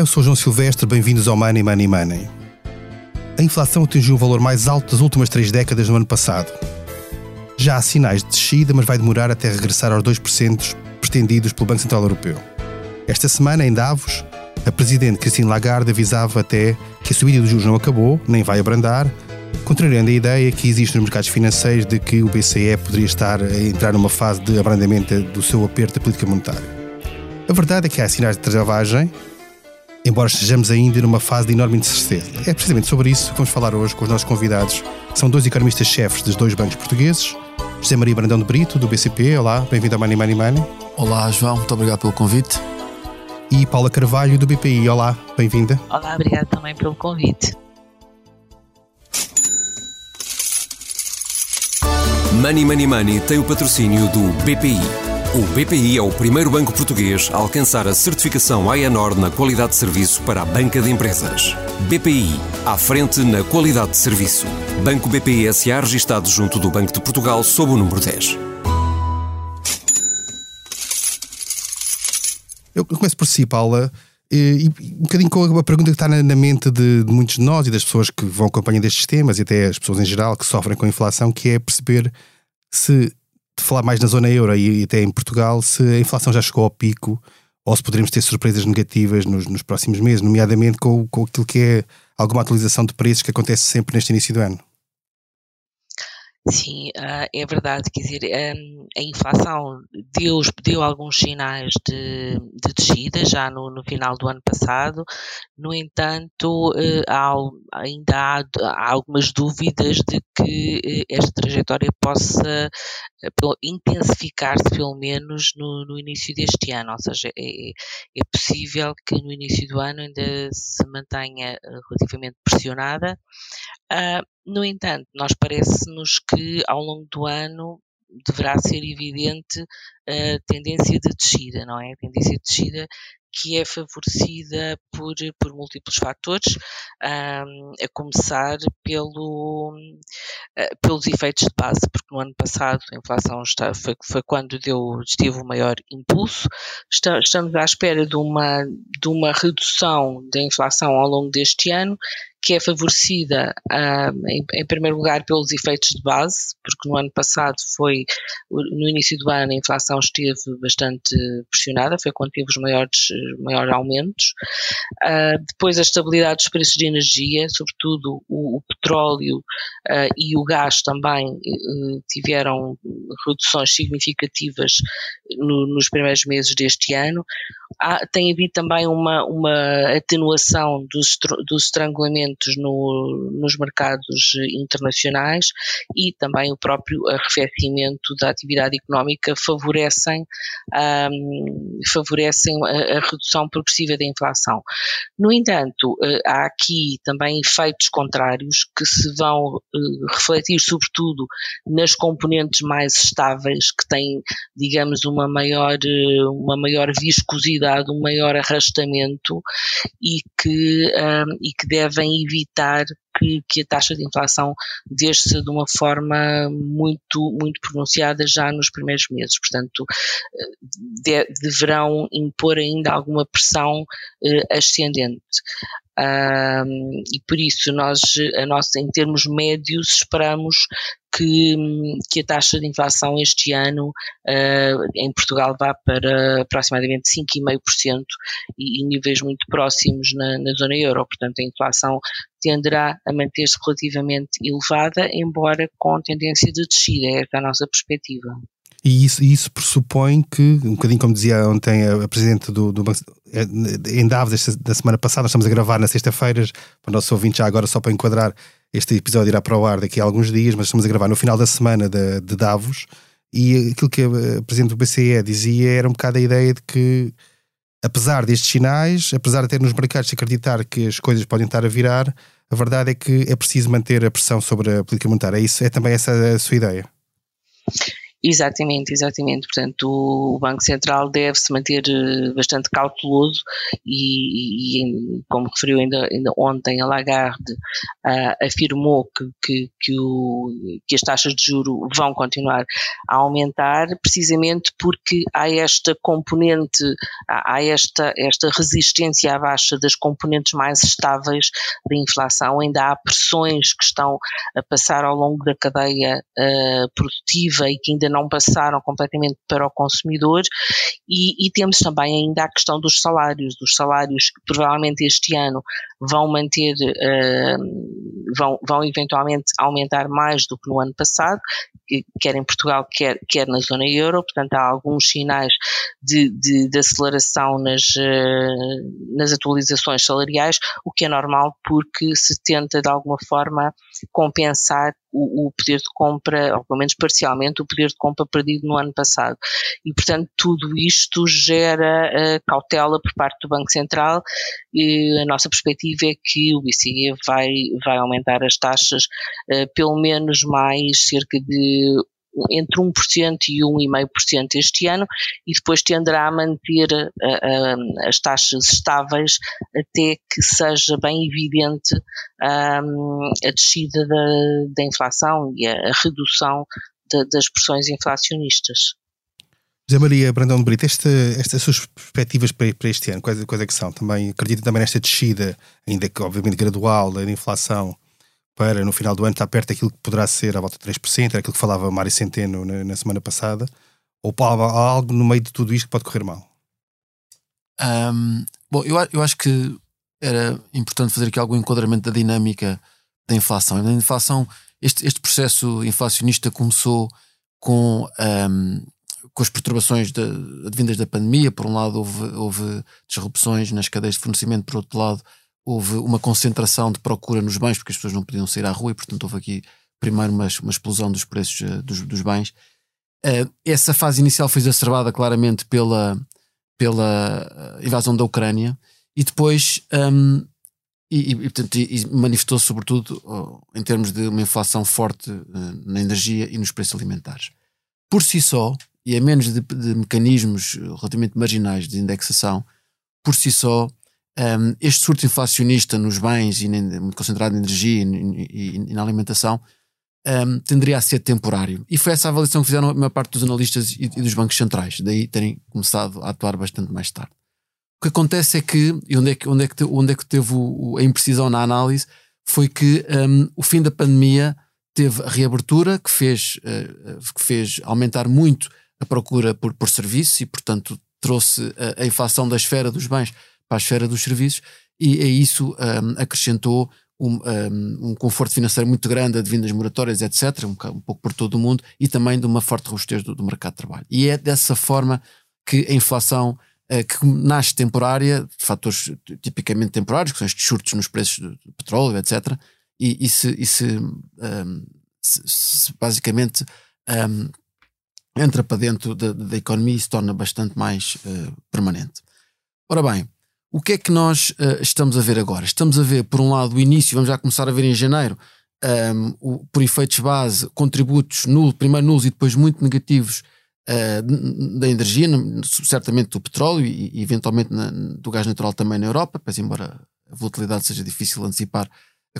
Eu sou João Silvestre, bem-vindos ao Money Money Money. A inflação atingiu o valor mais alto das últimas três décadas no ano passado. Já há sinais de descida, mas vai demorar até regressar aos 2% pretendidos pelo Banco Central Europeu. Esta semana, em Davos, a Presidente Christine Lagarde avisava até que a subida dos juros não acabou, nem vai abrandar, contrariando a ideia que existe nos mercados financeiros de que o BCE poderia estar a entrar numa fase de abrandamento do seu aperto da política monetária. A verdade é que há sinais de travagem, embora estejamos ainda numa fase de enorme incerteza. É precisamente sobre isso que vamos falar hoje com os nossos convidados. São dois economistas-chefes dos dois bancos portugueses, José Maria Brandão de Brito, do BCP. Olá, bem-vindo ao Money Money Money. Olá, João, muito obrigado pelo convite. E Paula Carvalho, do BPI. Olá, bem-vinda. Olá, obrigado também pelo convite. Money Money Money tem o patrocínio do BPI. O BPI é o primeiro banco português a alcançar a certificação AENOR na qualidade de serviço para a banca de empresas. BPI, à frente na qualidade de serviço. Banco BPI SA registado junto do Banco de Portugal sob o número 10. Eu começo por si, Paula, e um bocadinho com a pergunta que está na mente de, muitos de nós e das pessoas que vão acompanhando estes temas e até as pessoas em geral que sofrem com a inflação, que é perceber se falar mais na zona euro e até em Portugal, se a inflação já chegou ao pico ou se poderemos ter surpresas negativas nos, nos próximos meses, nomeadamente com, com aquilo que é alguma atualização de preços que acontece sempre neste início do ano. Sim, uh, é verdade, quer dizer, um, a inflação deu, deu alguns sinais de, de descida já no, no, final do ano passado, no entanto, uh, há, ainda há, há, algumas dúvidas de que uh, esta trajetória possa intensificar-se pelo menos no, no, início deste ano, ou seja, é, é possível que no início do ano ainda se mantenha relativamente pressionada, Uh, no entanto, nós parece-nos que ao longo do ano deverá ser evidente a tendência de descida, não é? A tendência de descida que é favorecida por, por múltiplos fatores, um, a começar pelo, uh, pelos efeitos de base, porque no ano passado a inflação está, foi, foi quando deu, esteve o maior impulso. Está, estamos à espera de uma, de uma redução da inflação ao longo deste ano que é favorecida um, em, em, primeiro lugar pelos efeitos de base, porque no ano passado foi, no início do ano a inflação esteve bastante pressionada, foi quando teve os maiores, maiores aumentos. Uh, depois a estabilidade dos preços de energia, sobretudo o, o petróleo uh, e o gás também uh, tiveram reduções significativas no, nos primeiros meses deste ano. Há, tem havido também uma, uma atenuação dos estrangulamentos no, nos mercados internacionais e também o próprio arrefecimento da atividade económica favorecem, um, favorecem a, a, redução progressiva da inflação. No entanto, eh, há aqui também efeitos contrários que se vão uh, refletir sobretudo nas componentes mais estáveis que têm, digamos, uma maior, eh, uma maior viscosidade, um maior arrastamento e que, um, e que devem evitar que, que, a taxa de inflação desça de uma forma muito, muito pronunciada já nos primeiros meses. Portanto, de, deverão impor ainda alguma pressão eh, ascendente. Um, e por isso nós, a nossa, em termos médios, esperamos que, que a taxa de inflação este ano uh, em Portugal vá para aproximadamente 5,5% e, e níveis muito próximos na, na zona euro. Portanto, a inflação tenderá a manter-se relativamente elevada, embora com tendência de descida. Esta é a nossa perspectiva. E isso, isso pressupõe que, um bocadinho como dizia ontem a, a Presidente do, do Banco eh, em Davos, da semana passada, estamos a gravar na sexta-feira, para o nosso ouvinte já agora, só para enquadrar, este episódio irá para o ar daqui a alguns dias, mas estamos a gravar no final da semana de, de Davos, e aquilo que a Presidente do BCE dizia era um bocado a ideia de que, apesar destes sinais, apesar de ter nos mercados se acreditar que as coisas podem estar a virar, a verdade é que é preciso manter a pressão sobre a política monetária. É, isso, é também essa a sua ideia? Exatamente, exatamente. Portanto, o Banco Central deve se manter eh, bastante cauteloso e, e como referiu ainda, ainda, ontem a Lagarde, uh, afirmou que, que, que, o, que, as taxas de juro vão continuar a aumentar, precisamente porque há esta componente, há, esta, esta resistência à baixa das componentes mais estáveis da inflação, ainda há pressões que estão a passar ao longo da cadeia uh, produtiva e que ainda não passaram completamente para o consumidor. E, e, temos também ainda a questão dos salários, dos salários que provavelmente este ano vão manter, uh, vão, vão eventualmente aumentar mais do que no ano passado, quer em Portugal, quer, quer na zona euro, portanto há alguns sinais de, de, de aceleração nas, uh, nas atualizações salariais, o que é normal porque se tenta de alguma forma compensar o, o, poder de compra, ou pelo menos parcialmente, o poder de compra perdido no ano passado. E, portanto, tudo isto gera uh, cautela por parte do Banco Central e a nossa perspectiva é que o BCE vai, vai aumentar as taxas uh, pelo menos mais cerca de entre 1% e 1,5% este ano e depois tenderá a manter uh, uh, as taxas estáveis até que seja bem evidente um, a descida da, da, inflação e a, a redução de, das pressões inflacionistas. José Maria Brandão de Brito, esta, estas suas perspectivas para, para este ano, quais, quais é que são? Também acredita também nesta descida, ainda que obviamente gradual, da inflação para no final do ano estar perto daquilo que poderá ser à volta de 3%, era aquilo que falava Mário Centeno na, na semana passada, ou há algo no meio de tudo isto que pode correr mal? Um, bom, eu, eu acho que era importante fazer aqui algum enquadramento da dinâmica da inflação. Na inflação, este, este processo inflacionista começou com, um, com as perturbações de, advindas da pandemia. Por um lado, houve, houve disrupções nas cadeias de fornecimento, por outro lado, houve uma concentração de procura nos bens, porque as pessoas não podiam sair à rua e, portanto, houve aqui primeiro uma, uma explosão dos preços uh, dos, dos, bens. Uh, essa fase inicial foi exacerbada claramente pela, pela eh, invasão da Ucrânia e depois um, e, e, e manifestou-se sobretudo uh, em termos de uma inflação forte na energia e nos preços alimentares. Por si só, e a menos de, de mecanismos relativamente marginais de indexação, por si só um, este surto inflacionista nos bens e muito concentrado em energia e, e, e na alimentação um, tenderia a ser temporário. E foi essa avaliação que fizeram a maior parte dos analistas e, e dos bancos centrais, daí terem começado a atuar bastante mais tarde. O que acontece é que, e onde é que, onde é que, onde é que teve o, a imprecisão na análise, foi que um, o fim da pandemia teve a reabertura que fez, uh, que fez aumentar muito a procura por, por serviços e, portanto, trouxe a, a inflação da esfera dos bens para a esfera dos serviços e a isso um, acrescentou um, um, conforto financeiro muito grande, advindo moratórias, etc., um, um, pouco por todo o mundo, e também de uma forte robustez do, do mercado de trabalho. E é dessa forma que a inflação, uh, que nasce temporária, de fatores tipicamente temporários, que são estes surtos nos preços do, do petróleo, etc., e, e, se, e se, se, se, basicamente entra para dentro da, da, economia e se torna bastante mais uh, permanente. Ora bem, o que é que nós uh, estamos a ver agora? Estamos a ver, por um lado, o início, vamos já começar a ver em janeiro, um, ehm, o, por efeitos base, contributos nulos, primeiro nulos e depois muito negativos uh, da energia, certamente do petróleo e, e eventualmente na, do gás natural também na Europa, pois embora a volatilidade seja difícil antecipar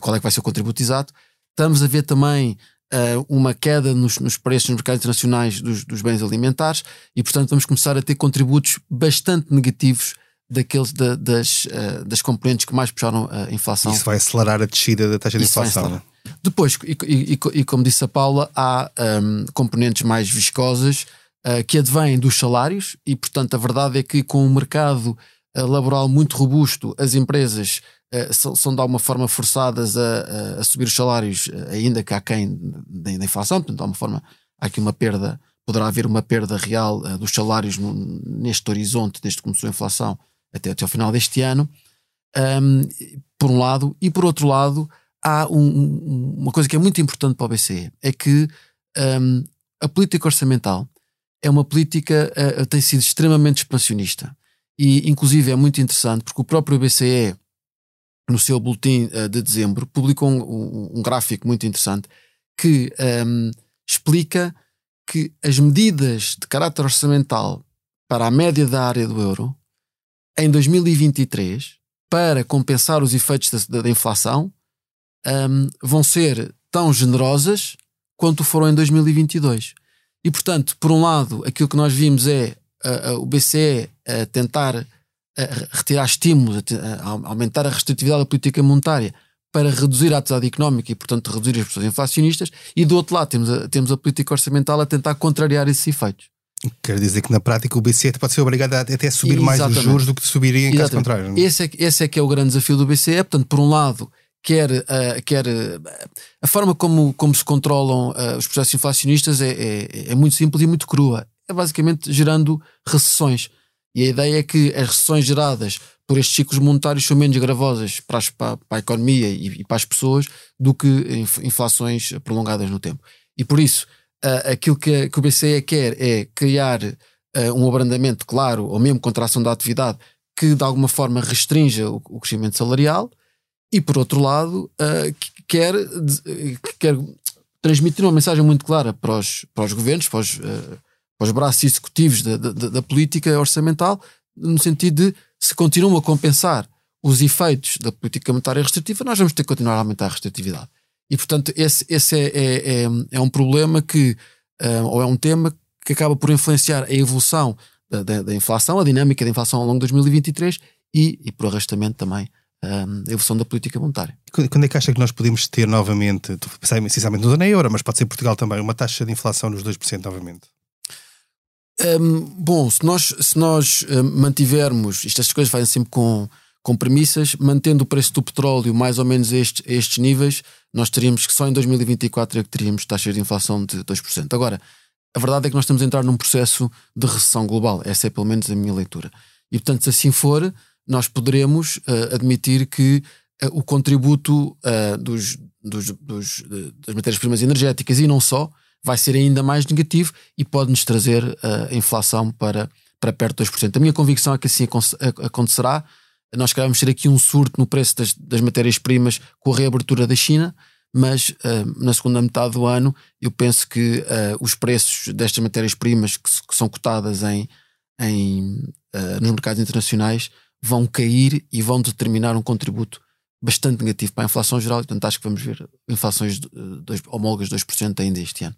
qual é que vai ser o contributo exato. Estamos a ver também uh, uma queda nos, nos, preços nos mercados internacionais dos, dos bens alimentares e, portanto, vamos começar a ter contributos bastante negativos daqueles da, das, uh, das componentes que mais puxaram a inflação. Isso vai acelerar a descida da taxa de Isso inflação. Depois, e, e, e, como disse a Paula, há um, componentes mais viscosas uh, que advêm dos salários e, portanto, a verdade é que com o um mercado laboral muito robusto, as empresas são, são, de alguma forma forçadas a, a, subir os salários, ainda que há quem da, inflação, portanto, de alguma forma há aqui uma perda, poderá haver uma perda real dos salários neste horizonte, desde que começou a inflação, até, até ao final deste ano, um, por um lado, e por outro lado, há um, uma coisa que é muito importante para o BCE: é que um, a política orçamental é uma política, uh, tem sido extremamente expansionista. E, inclusive, é muito interessante porque o próprio BCE, no seu boletim uh, de dezembro, publicou um, um, gráfico muito interessante que explica que as medidas de caráter orçamental para a média da área do euro em 2023 para compensar os efeitos da, da inflação um, vão ser tão generosas quanto foram em 2022. E, portanto, por um lado, aquilo que nós vimos é uh, uh, o BCE a tentar retirar estímulos, a, aumentar a restritividade da política monetária para reduzir a atividade económica e, portanto, reduzir as pressões inflacionistas, e do outro lado temos a, temos a política orçamental a tentar contrariar esses efeitos. Quer dizer que na prática o BCE pode ser obrigado a até subir Exatamente. mais os juros do que subiria em Exatamente. caso contrário. É? Esse é, esse é que é o grande desafio do BCE. Portanto, por um lado, quer, uh, quer uh, a forma como, como se controlam uh, os processos inflacionistas é, é, é, muito simples e muito crua. É basicamente gerando recessões. E a ideia é que as recessões geradas por estes ciclos monetários são menos gravosas para, as, para, a economia e, e, para as pessoas do que inflações prolongadas no tempo. E por isso, uh, aquilo que, que, o BCE quer é criar uh, um abrandamento claro, ou mesmo contração da atividade, que de alguma forma restrinja o, o crescimento salarial, e por outro lado, uh, quer, quer transmitir uma mensagem muito clara para os, para os governos, para os, para os braços executivos da, da, da política orçamental, no sentido de se continuam a compensar os efeitos da política monetária restritiva, nós vamos ter que continuar a aumentar a restritividade. E, portanto, esse, esse é, é, é, é um problema que, uh, ou é um tema que acaba por influenciar a evolução da, da, da, inflação, a dinâmica da inflação ao longo de 2023 e, e por arrastamento também, um, a evolução da política monetária. Quando é que acha que nós podemos ter novamente, essencialmente na zona euro, mas pode ser Portugal também, uma taxa de inflação nos 2% novamente? Um, bom, se nós, se nós mantivermos, isto, estas coisas fazem sempre com, com premissas, mantendo o preço do petróleo mais ou menos a estes, a estes níveis, nós teríamos que só em 2024 é que teríamos taxas de inflação de 2%. Agora, a verdade é que nós estamos a entrar num processo de recessão global, essa é pelo menos a minha leitura. E portanto, se assim for, nós poderemos uh, admitir que uh, o contributo uh, dos, dos, dos, das matérias-primas energéticas e não só vai ser ainda mais negativo e pode-nos trazer a inflação para, para perto de 2%. A minha convicção é que assim acontecerá. Nós queremos ter aqui um surto no preço das, das matérias-primas com a reabertura da China, mas uh, na segunda metade do ano eu penso que uh, os preços destas matérias-primas que, que, são cotadas em, em, uh, nos mercados internacionais vão cair e vão determinar um contributo bastante negativo para a inflação geral. Portanto, acho que vamos ver inflações de, homólogas de 2% ainda este ano.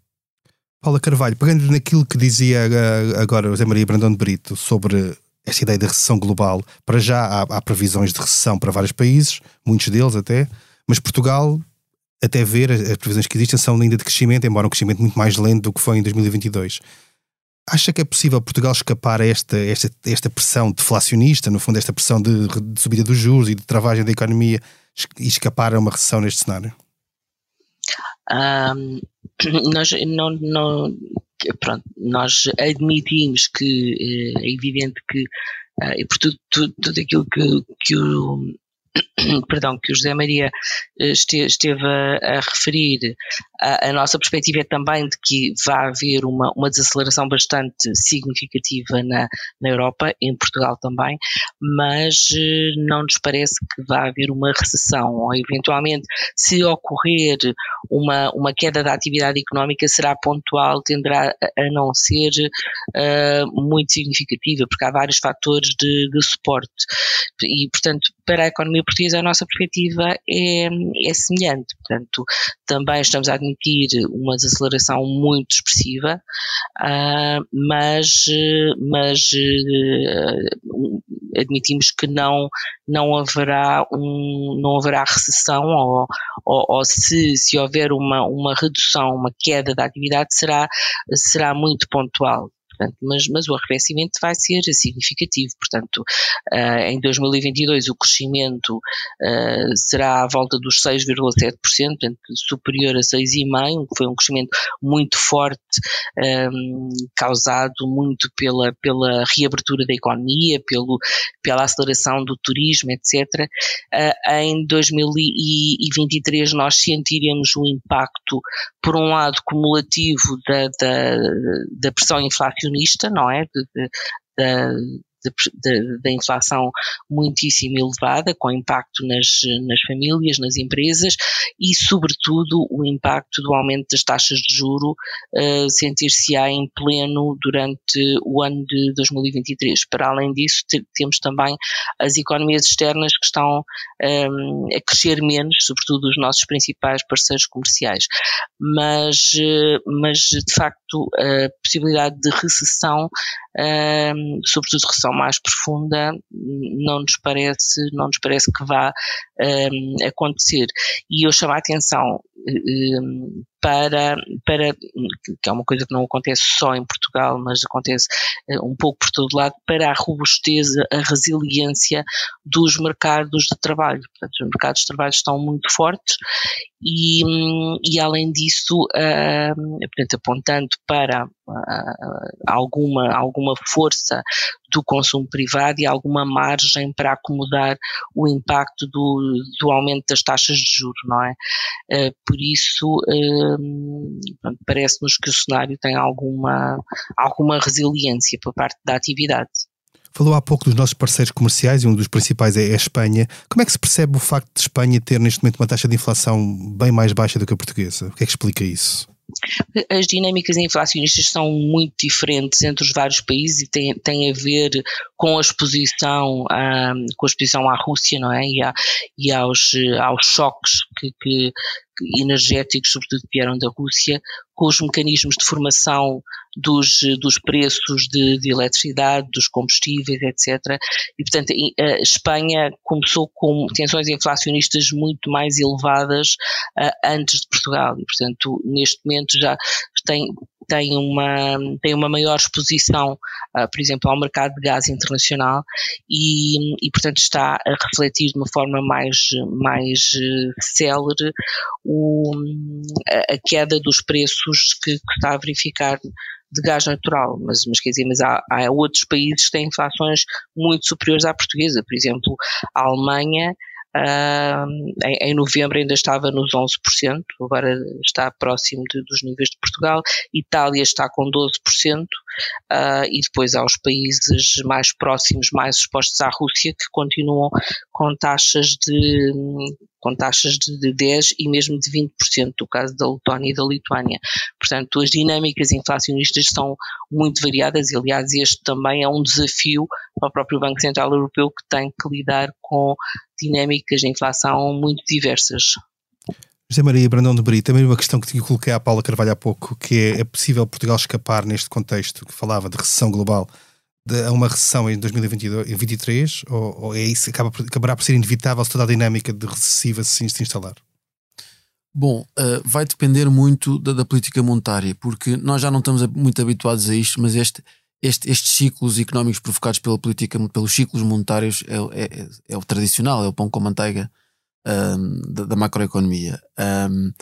Paula Carvalho, pegando naquilo que dizia agora José Maria Brandão de Brito sobre esta ideia de recessão global, para já há, há, previsões de recessão para vários países, muitos deles até, mas Portugal, até ver, as previsões que existem são ainda de crescimento, embora um crescimento muito mais lento do que foi em 2022. Acha que é possível Portugal escapar a esta, esta, esta pressão deflacionista, no fundo, esta pressão de, de subida dos juros e de travagem da economia e escapar a uma recessão neste cenário? Nós não, não, pronto, nós admitimos que eh, é evidente que uh, e por tudo, tudo, tudo aquilo que, que o perdão, que o José Maria eh, esteve a, a referir, a, nossa perspectiva é também de que vai haver uma, uma desaceleração bastante significativa na, na Europa, em Portugal também, mas eh, não nos parece que vai haver uma recessão, ou eventualmente, se ocorrer uma, uma queda da atividade económica, será pontual, tenderá a, não ser uh, muito significativa, porque há vários fatores de, de suporte. E, portanto, para a economia portuguesa, a nossa perspectiva é, é semelhante. Portanto, também estamos a admitir uma desaceleração muito expressiva, uh, mas, mas uh, admitimos que não, não, haverá, um, não haverá recessão ou, ou, ou, se, se houver uma, uma redução, uma queda da atividade, será, será muito pontual. Portanto, mas, mas o arrefecimento vai ser significativo. Portanto, uh, em 2022 o crescimento uh, será à volta dos 6,7%, portanto, superior a 6,5%, que foi um crescimento muito forte, um, ehm, causado muito pela, pela reabertura da economia, pelo, pela aceleração do turismo, etc. Uh, eh, em 2023 nós sentiremos o impacto, por um lado, cumulativo da, da, da pressão inflacionista, não é? De, de, da inflação muitíssimo elevada, com impacto nas, nas famílias, nas empresas e, sobretudo, o impacto do aumento das taxas de juro uh, sentir-se-á em pleno durante o ano de 2023. Para além disso, temos também as economias externas que estão um, a crescer menos, sobretudo os nossos principais parceiros comerciais. Mas, eh, mas de facto, a possibilidade de recessão, um, sobretudo recessão mais profunda, não nos parece, não nos parece que vá um, acontecer. E eu chamo a atenção um, para, para, que é uma coisa que não acontece só em Portugal, mas acontece eh, um pouco por todo lado, para a robusteza, a resiliência dos mercados de trabalho. Portanto, os mercados de trabalho estão muito fortes e, e além disso, uh, portanto, apontando para uh, alguma, alguma força do consumo privado e alguma margem para acomodar o impacto do, do aumento das taxas de juros, não é? Uh, por isso, parece-nos que o cenário tem alguma, alguma resiliência por parte da atividade. Falou há pouco dos nossos parceiros comerciais e um dos principais é a Espanha. Como é que se percebe o facto de Espanha ter neste momento uma taxa de inflação bem mais baixa do que a portuguesa? O que é que explica isso? As dinâmicas inflacionistas são muito diferentes entre os vários países e têm, têm a ver com a exposição, um, com a exposição à Rússia, não é? E, e aos, aos choques que, que, energéticos, sobretudo vieram da Rússia, com os mecanismos de formação dos, dos preços de, de eletricidade, dos combustíveis, etc. E, portanto, a Espanha começou com tensões inflacionistas muito mais elevadas uh, antes de Portugal e, portanto, neste momento já tem tem uma, tem uma maior exposição, uh, por exemplo, ao mercado de gás internacional e, e, portanto, está a refletir de uma forma mais, mais uh, célere o, a, a, queda dos preços que, que está a verificar de gás natural, mas, mas quer dizer, mas há, há outros países que têm inflações muito superiores à portuguesa, por exemplo, a Alemanha Uh, em, em, novembro ainda estava nos 11%, agora está próximo de, dos níveis de Portugal. Itália está com 12%, uh, ah, e depois há os países mais próximos, mais expostos à Rússia, que continuam com taxas de com taxas de 10% e mesmo de 20%, no caso da Letónia e da Lituânia. Portanto, as dinâmicas inflacionistas são muito variadas e, aliás, este também é um desafio para o próprio Banco Central Europeu que tem que lidar com dinâmicas de inflação muito diversas. José Maria Brandão de Brito, também uma questão que te coloquei à Paula Carvalho há pouco, que é, é possível Portugal escapar neste contexto que falava de recessão global a uma recessão em 2023 ou, ou é isso acaba, acabará por ser inevitável se toda a dinâmica de recessiva se, se instalar? Bom, uh, vai depender muito da, da, política monetária, porque nós já não estamos muito habituados a isto, mas este, este, estes ciclos económicos provocados pela política, pelos ciclos monetários, é, é, é, o tradicional, é o pão com manteiga um, da, da, macroeconomia. Um,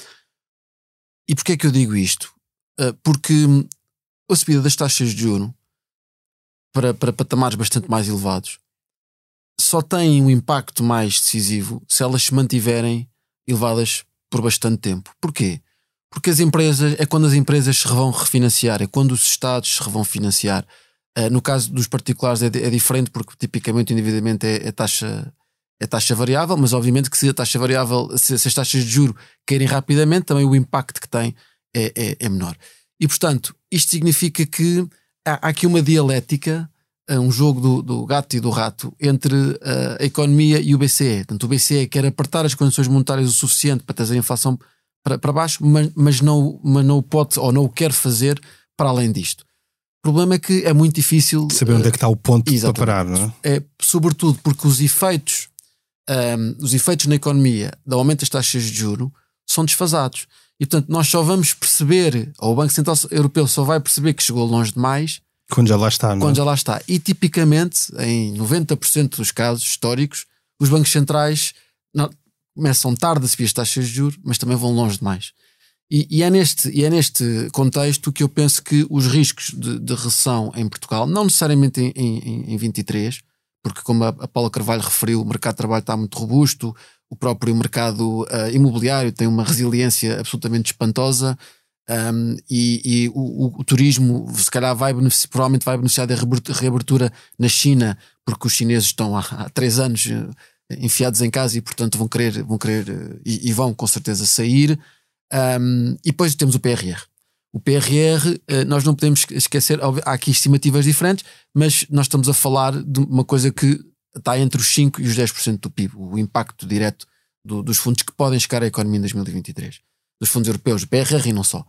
e porquê é que eu digo isto? Uh, porque a subida das taxas de juro para, para patamares bastante mais elevados só tem um impacto mais decisivo se elas se mantiverem elevadas por bastante tempo. Porquê? Porque as empresas, é quando as empresas se vão refinanciar, é quando os Estados se vão financiar. Uh, no caso dos particulares é, é, diferente porque tipicamente o endividamento é, é, taxa, é taxa variável, mas obviamente que se a taxa variável, se, se as taxas de juro caírem rapidamente, também o impacto que tem é, é, é menor. E portanto, isto significa que há, aqui uma dialética, eh, um jogo do, do, gato e do rato entre uh, a economia e o BCE. Portanto, o BCE quer apertar as condições monetárias o suficiente para trazer a inflação para, para baixo, mas, mas, não, mas não o pode ou não o quer fazer para além disto. O problema é que é muito difícil saber onde é que está o ponto para parar, não é? é sobretudo porque os efeitos, um, ehm, os efeitos na economia do aumento das taxas de juro são desfasados. E portanto, nós só vamos perceber, ou o Banco Central Europeu só vai perceber que chegou longe demais quando já lá está, não é? Quando já lá está. E tipicamente, em 90% dos casos históricos, os bancos centrais não, começam tarde a subir as taxas de juros, mas também vão longe demais. E, e, é, neste, e é neste contexto que eu penso que os riscos de, de recessão em Portugal, não necessariamente em, em, em 23, porque como a, a Paula Carvalho referiu, o mercado de trabalho está muito robusto, o próprio mercado uh, imobiliário tem uma resiliência absolutamente espantosa. Um, e, e o, o, o, turismo, se calhar, vai provavelmente vai beneficiar da reabertura na China, porque os chineses estão há, há três anos eh, enfiados em casa e, portanto, vão querer, vão querer eh, e, e vão com certeza sair. Um, e depois temos o PRR. O PRR, nós não podemos esquecer, há aqui estimativas diferentes, mas nós estamos a falar de uma coisa que está entre os 5% e os 10% do PIB, o impacto direto do, dos fundos que podem chegar à economia em 2023, dos fundos europeus, PRR e não só.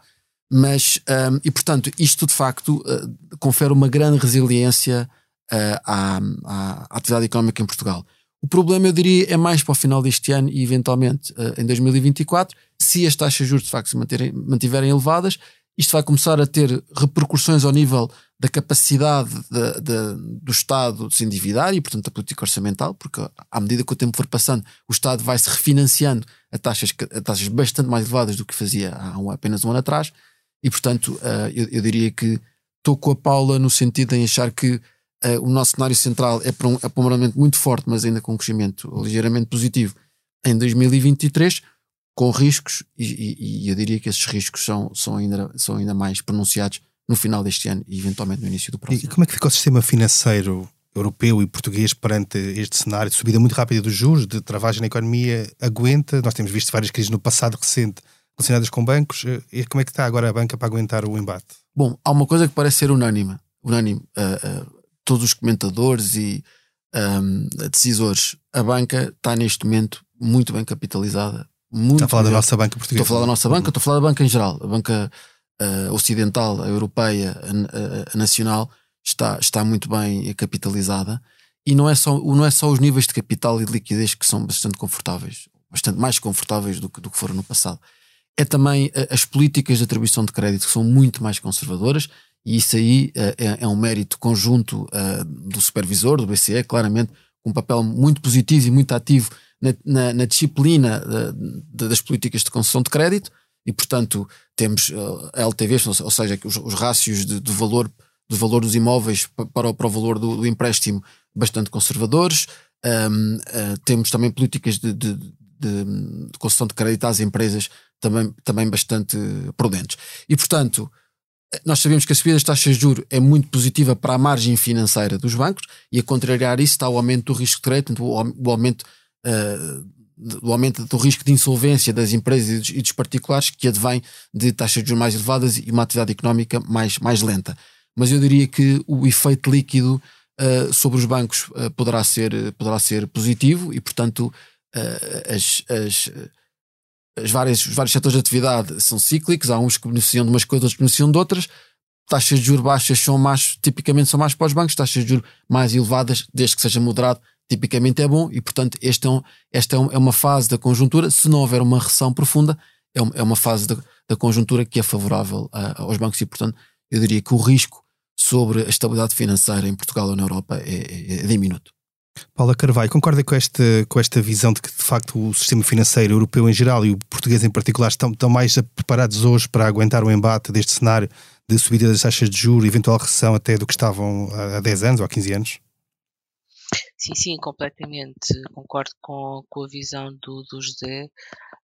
Mas, um, e portanto, isto de facto uh, confere uma grande resiliência uh, à, à, atividade económica em Portugal. O problema, eu diria, é mais para o final deste ano e eventualmente uh, em 2024, se as taxas de juros de facto se manterem, mantiverem elevadas, isto vai começar a ter repercussões ao nível da capacidade de, de, do Estado de se endividar e, portanto, da política orçamental, porque à medida que o tempo for passando, o Estado vai se refinanciando a taxas, a taxas bastante mais elevadas do que fazia há um, apenas um ano atrás. E, portanto, uh, eu, eu, diria que estou com a Paula no sentido em achar que uh, o nosso cenário central é para, um, é para um momento muito forte, mas ainda com um crescimento ligeiramente positivo em 2023, com riscos, e, e, e, eu diria que esses riscos são, são, ainda, são ainda mais pronunciados no final deste ano e eventualmente no início do próximo. E como é que ficou o sistema financeiro europeu e português perante este cenário de subida muito rápida dos juros, de travagem na economia, aguenta? Nós temos visto várias crises no passado recente relacionadas com bancos. Eh, e como é que está agora a banca para aguentar o embate? Bom, há uma coisa que parece ser unânime. Unânime. Uh, uh, todos os comentadores e um, decisores. A banca está neste momento muito bem capitalizada. Muito está a falar da nossa banca portuguesa. Estou a falar da nossa banca, estou a falar da banca em geral. A banca uh, ocidental, a europeia, a, a, nacional, está, está muito bem capitalizada. E não é, só, não é só os níveis de capital e de liquidez que são bastante confortáveis, bastante mais confortáveis do que, do que foram no passado é também eh, as políticas de atribuição de crédito que são muito mais conservadoras e isso aí uh, é, é, um mérito conjunto uh, do supervisor, do BCE, claramente, com um papel muito positivo e muito ativo na, na, na disciplina de, das políticas de concessão de crédito e, portanto, temos uh, LTVs, ou seja, os, os rácios de, de, valor, do valor dos imóveis para, o, para o valor do, do empréstimo bastante conservadores. Um, temos também políticas de, de, de concessão de crédito às empresas também, também bastante prudentes. E, portanto, nós sabemos que a subida das taxas de juros é muito positiva para a margem financeira dos bancos e a contrariar isso está o aumento do risco de crédito, o aumento, uh, o aumento do risco de insolvência das empresas e dos, particulares que advém de taxas de juros mais elevadas e uma atividade económica mais, mais lenta. Mas eu diria que o efeito líquido uh, sobre os bancos uh, poderá, ser, poderá ser positivo e, portanto, as, as as várias, os vários setores de atividade são cíclicos, há uns que beneficiam de umas coisas, outros que beneficiam de outras. Taxas de juros baixas são mais, tipicamente são mais para os bancos, taxas de juros mais elevadas, desde que seja moderado, tipicamente é bom e, portanto, este é um, esta é, é uma fase da conjuntura. Se não houver uma recessão profunda, é, é uma fase da, da, conjuntura que é favorável a, aos bancos e, portanto, eu diria que o risco sobre a estabilidade financeira em Portugal ou na Europa é, é, é diminuto. Paula Carvalho, concorda com esta, com esta visão de que, de facto, o sistema financeiro europeu em geral e o português em particular estão, estão mais preparados hoje para aguentar o embate deste cenário de subida das taxas de juros e eventual recessão até do que estavam há 10 anos ou há 15 anos? Sim, sim, completamente. Concordo com, com a visão do, do José.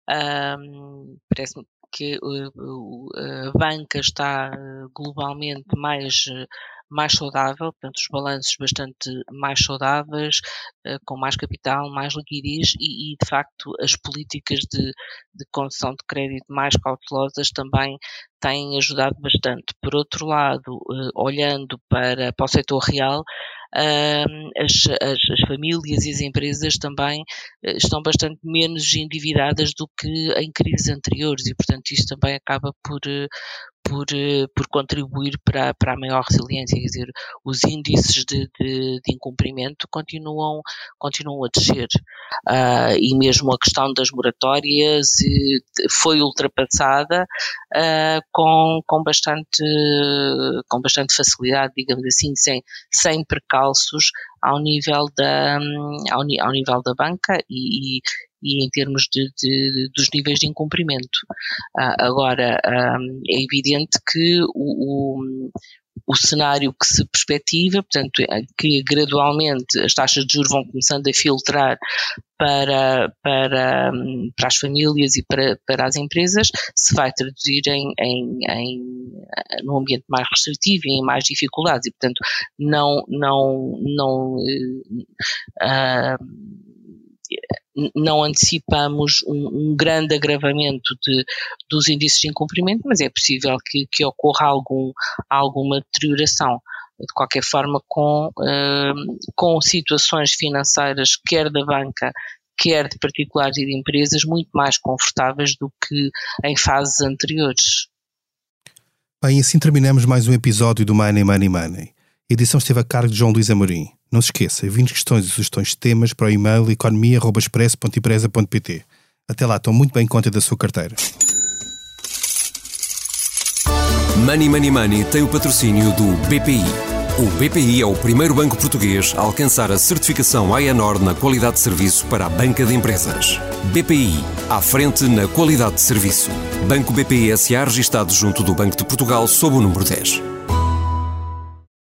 Um, Parece-me que uh, a banca está uh, globalmente mais mais saudável, portanto, os balanços bastante mais saudáveis, eh, com mais capital, mais liquidez e, e de facto, as políticas de, de concessão de crédito mais cautelosas também têm ajudado bastante. Por outro lado, eh, olhando para, para o setor real, as, as, as, famílias e as empresas também eh, estão bastante menos endividadas do que em crises anteriores e, portanto, isto também acaba por, por, eh, por contribuir para, para a maior resiliência, quer dizer, os índices de, de, de incumprimento continuam, continuam a descer. Uh, e mesmo a questão das moratórias foi ultrapassada uh, com, com, bastante, com bastante facilidade, digamos assim, sem, sem precalços ao nível da, ao, ao nível da banca e em termos de, de, dos níveis de incumprimento. Uh, agora, é evidente que o, o, o cenário que se perspectiva, portanto, é que gradualmente as taxas de juros vão começando a filtrar para, para, para as famílias e para, para as empresas, se vai traduzir em, em, em num ambiente mais restritivo e em mais dificuldades e, portanto, não, não, não uh, não antecipamos um, um, grande agravamento de, dos índices de incumprimento, mas é possível que, que ocorra algum, alguma deterioração. De qualquer forma, com, uh, com situações financeiras, quer da banca, quer de particulares e de empresas, muito mais confortáveis do que em fases anteriores. Bem, assim terminamos mais um episódio do Money Money Money. A edição esteve a cargo de João Luís Amorim. Não se esqueça, enviem questões e sugestões de temas para o e-mail economia.expresso.empresa.pt. Até lá, estão muito bem em conta da sua carteira. Money Money Money tem o patrocínio do BPI. O BPI é o primeiro banco português a alcançar a certificação AENOR na qualidade de serviço para a banca de empresas. BPI, à frente na qualidade de serviço. Banco BPI SA registado junto do Banco de Portugal sob o número 10.